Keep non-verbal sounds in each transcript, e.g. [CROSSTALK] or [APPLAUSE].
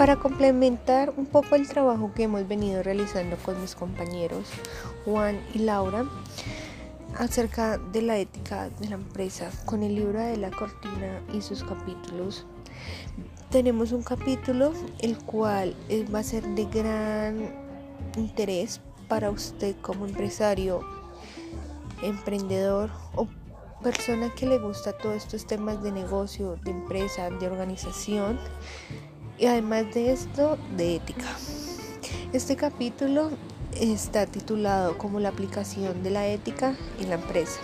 Para complementar un poco el trabajo que hemos venido realizando con mis compañeros Juan y Laura acerca de la ética de la empresa con el libro de la cortina y sus capítulos, tenemos un capítulo el cual va a ser de gran interés para usted como empresario, emprendedor o persona que le gusta todos estos temas de negocio, de empresa, de organización y además de esto, de ética. Este capítulo está titulado como la aplicación de la ética en la empresa.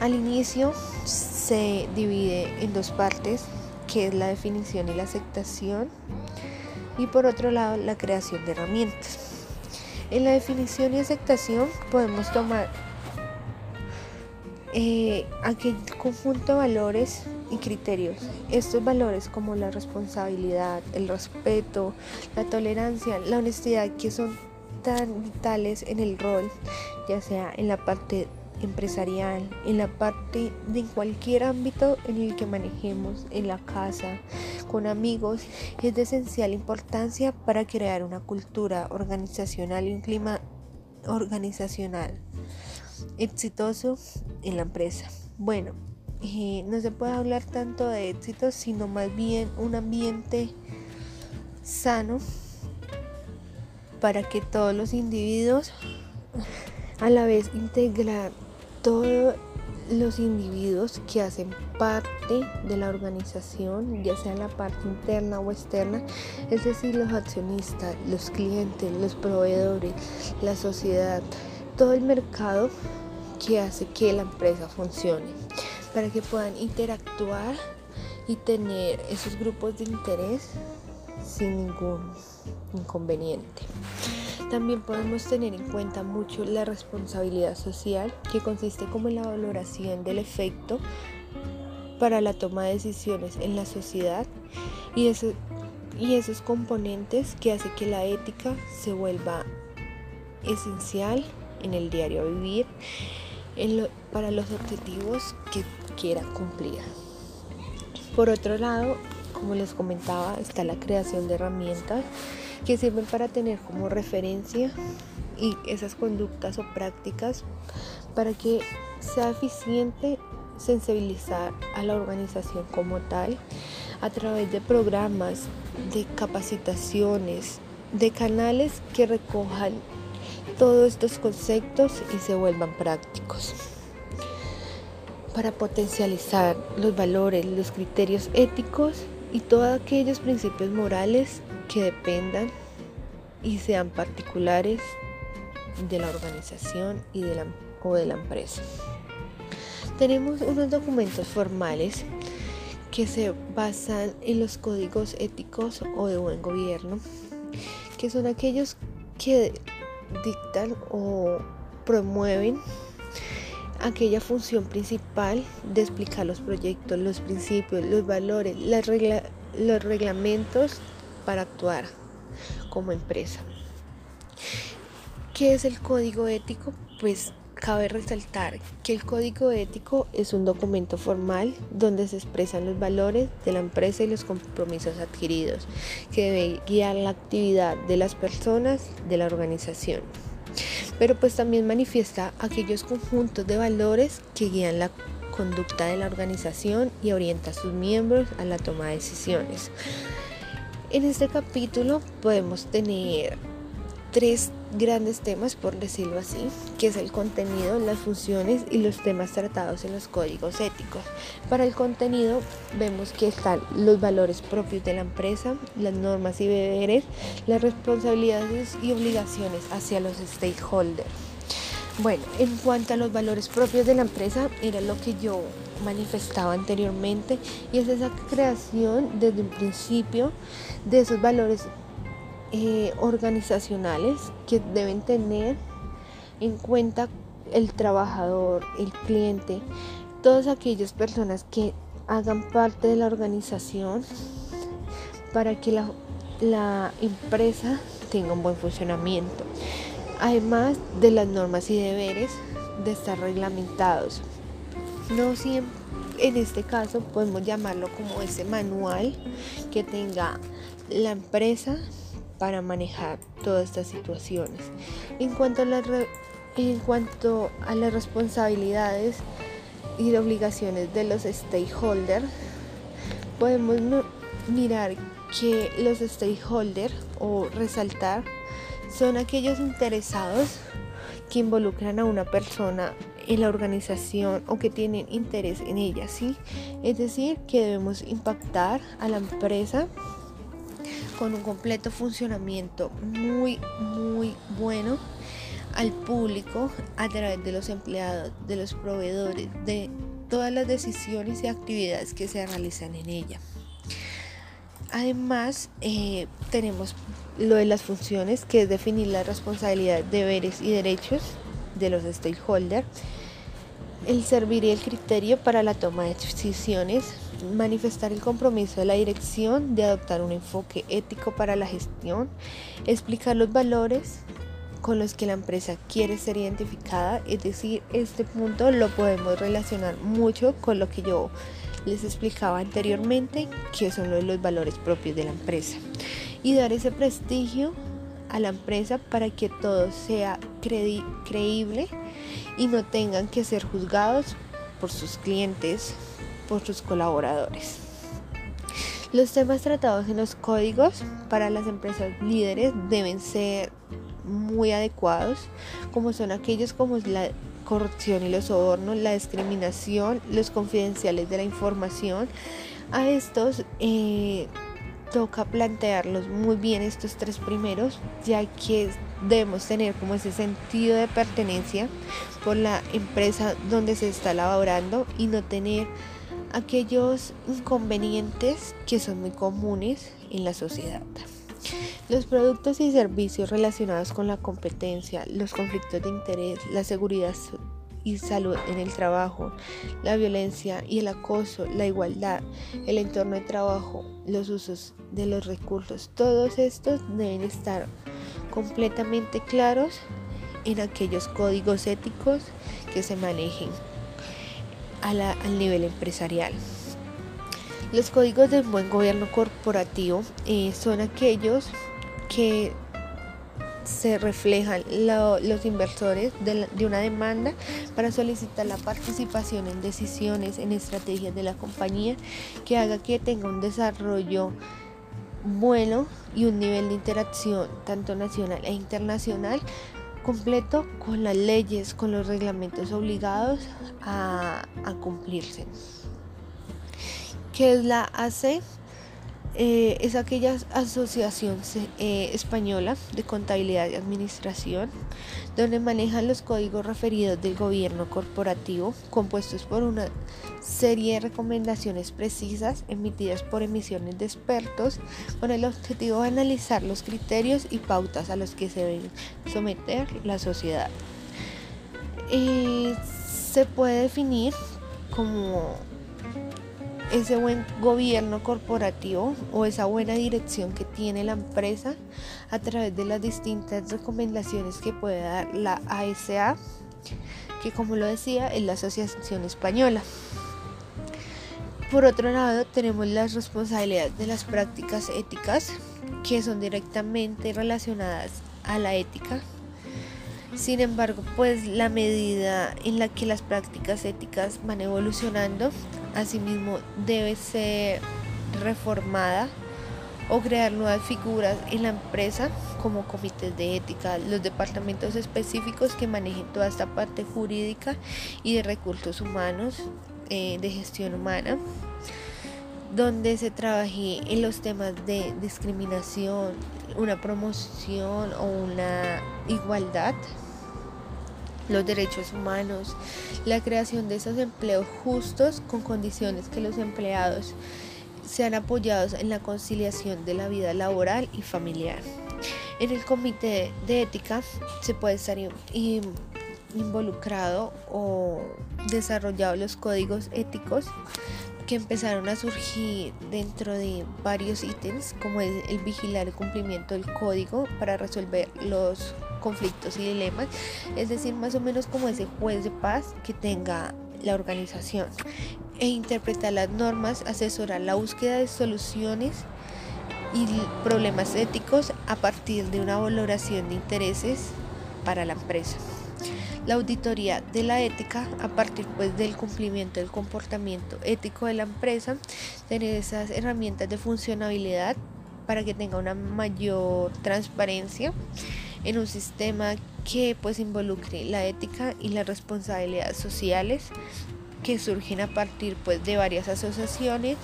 Al inicio se divide en dos partes, que es la definición y la aceptación, y por otro lado la creación de herramientas. En la definición y aceptación podemos tomar eh, aquel conjunto de valores y criterios. Estos valores como la responsabilidad, el respeto, la tolerancia, la honestidad, que son tan vitales en el rol, ya sea en la parte empresarial, en la parte de cualquier ámbito en el que manejemos, en la casa, con amigos, es de esencial importancia para crear una cultura organizacional y un clima organizacional exitoso en la empresa. Bueno, eh, no se puede hablar tanto de éxito, sino más bien un ambiente sano para que todos los individuos a la vez integrar todos los individuos que hacen parte de la organización, ya sea la parte interna o externa, es decir, los accionistas, los clientes, los proveedores, la sociedad, todo el mercado que hace que la empresa funcione, para que puedan interactuar y tener esos grupos de interés sin ningún inconveniente. También podemos tener en cuenta mucho la responsabilidad social, que consiste como en la valoración del efecto para la toma de decisiones en la sociedad y, y esos componentes que hace que la ética se vuelva esencial en el diario vivir para los objetivos que quiera cumplir. Por otro lado, como les comentaba, está la creación de herramientas que sirven para tener como referencia y esas conductas o prácticas para que sea eficiente sensibilizar a la organización como tal a través de programas, de capacitaciones, de canales que recojan todos estos conceptos y se vuelvan prácticos. Para potencializar los valores, los criterios éticos y todos aquellos principios morales que dependan y sean particulares de la organización y de la, o de la empresa. Tenemos unos documentos formales que se basan en los códigos éticos o de buen gobierno, que son aquellos que dictan o promueven aquella función principal de explicar los proyectos, los principios, los valores, las los reglamentos para actuar como empresa. ¿Qué es el código ético? Pues cabe resaltar que el código ético es un documento formal donde se expresan los valores de la empresa y los compromisos adquiridos que debe guiar la actividad de las personas de la organización. Pero pues también manifiesta aquellos conjuntos de valores que guían la conducta de la organización y orienta a sus miembros a la toma de decisiones. En este capítulo podemos tener tres grandes temas, por decirlo así, que es el contenido, las funciones y los temas tratados en los códigos éticos. Para el contenido vemos que están los valores propios de la empresa, las normas y deberes, las responsabilidades y obligaciones hacia los stakeholders. Bueno, en cuanto a los valores propios de la empresa, era lo que yo manifestaba anteriormente y es esa creación desde un principio de esos valores eh, organizacionales que deben tener en cuenta el trabajador, el cliente, todas aquellas personas que hagan parte de la organización para que la, la empresa tenga un buen funcionamiento. Además de las normas y deberes de estar reglamentados. No siempre en este caso podemos llamarlo como ese manual que tenga la empresa para manejar todas estas situaciones. En cuanto a, en cuanto a las responsabilidades y obligaciones de los stakeholders, podemos mirar que los stakeholders o resaltar son aquellos interesados que involucran a una persona en la organización o que tienen interés en ella, ¿sí? Es decir, que debemos impactar a la empresa con un completo funcionamiento muy, muy bueno al público a través de los empleados, de los proveedores, de todas las decisiones y actividades que se realizan en ella. Además, eh, tenemos lo de las funciones, que es definir la responsabilidad, deberes y derechos de los stakeholders, el servir y el criterio para la toma de decisiones, manifestar el compromiso de la dirección de adoptar un enfoque ético para la gestión, explicar los valores con los que la empresa quiere ser identificada, es decir, este punto lo podemos relacionar mucho con lo que yo les explicaba anteriormente, que son los, los valores propios de la empresa, y dar ese prestigio a la empresa para que todo sea creíble y no tengan que ser juzgados por sus clientes, por sus colaboradores. Los temas tratados en los códigos para las empresas líderes deben ser muy adecuados, como son aquellos como la corrupción y los sobornos, la discriminación, los confidenciales de la información. A estos eh, toca plantearlos muy bien estos tres primeros, ya que debemos tener como ese sentido de pertenencia por la empresa donde se está elaborando y no tener aquellos inconvenientes que son muy comunes en la sociedad. Los productos y servicios relacionados con la competencia, los conflictos de interés, la seguridad y salud en el trabajo, la violencia y el acoso, la igualdad, el entorno de trabajo, los usos de los recursos, todos estos deben estar completamente claros en aquellos códigos éticos que se manejen al nivel empresarial. Los códigos del buen gobierno corporativo eh, son aquellos que se reflejan los inversores de, de, una demanda para solicitar la participación en decisiones, en estrategias de la compañía que haga que tenga un desarrollo bueno y un nivel de interacción tanto nacional e internacional completo con las leyes, con los reglamentos obligados a, cumplirse. ¿Qué es la AC? Eh, es aquella asociación eh, española de contabilidad y administración donde manejan los códigos referidos del gobierno corporativo compuestos por una serie de recomendaciones precisas emitidas por emisiones de expertos con el objetivo de analizar los criterios y pautas a los que se debe someter la sociedad. Eh, se puede definir como ese buen gobierno corporativo o esa buena dirección que tiene la empresa a través de las distintas recomendaciones que puede dar la ASA, que como lo decía es la Asociación Española. Por otro lado, tenemos las responsabilidades de las prácticas éticas, que son directamente relacionadas a la ética. Sin embargo, pues la medida en la que las prácticas éticas van evolucionando Asimismo, debe ser reformada o crear nuevas figuras en la empresa como comités de ética, los departamentos específicos que manejen toda esta parte jurídica y de recursos humanos, eh, de gestión humana, donde se trabaje en los temas de discriminación, una promoción o una igualdad los derechos humanos, la creación de esos empleos justos con condiciones que los empleados sean apoyados en la conciliación de la vida laboral y familiar. En el comité de ética se puede estar involucrado o desarrollado los códigos éticos que empezaron a surgir dentro de varios ítems como el, el vigilar el cumplimiento del código para resolver los conflictos y dilemas, es decir, más o menos como ese juez de paz que tenga la organización. e interpretar las normas, asesorar la búsqueda de soluciones y problemas éticos a partir de una valoración de intereses para la empresa. La auditoría de la ética a partir pues del cumplimiento del comportamiento ético de la empresa, tener esas herramientas de funcionabilidad para que tenga una mayor transparencia en un sistema que pues involucre la ética y las responsabilidades sociales que surgen a partir pues de varias asociaciones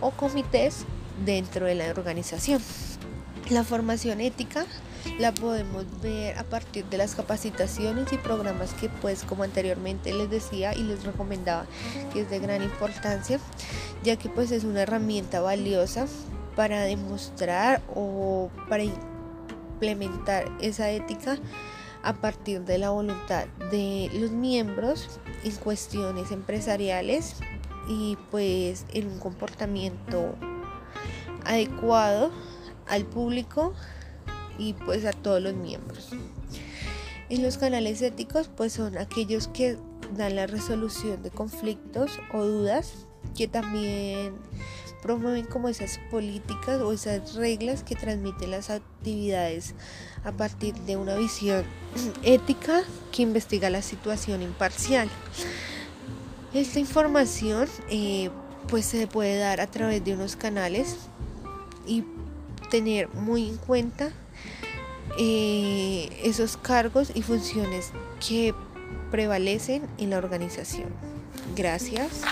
o comités dentro de la organización. La formación ética la podemos ver a partir de las capacitaciones y programas que pues como anteriormente les decía y les recomendaba que es de gran importancia ya que pues es una herramienta valiosa para demostrar o para implementar esa ética a partir de la voluntad de los miembros en cuestiones empresariales y pues en un comportamiento adecuado al público y pues a todos los miembros. En los canales éticos pues son aquellos que dan la resolución de conflictos o dudas que también promueven como esas políticas o esas reglas que transmiten las actividades a partir de una visión [CLEARS THROAT] ética que investiga la situación imparcial. Esta información eh, pues se puede dar a través de unos canales y tener muy en cuenta eh, esos cargos y funciones que prevalecen en la organización. Gracias.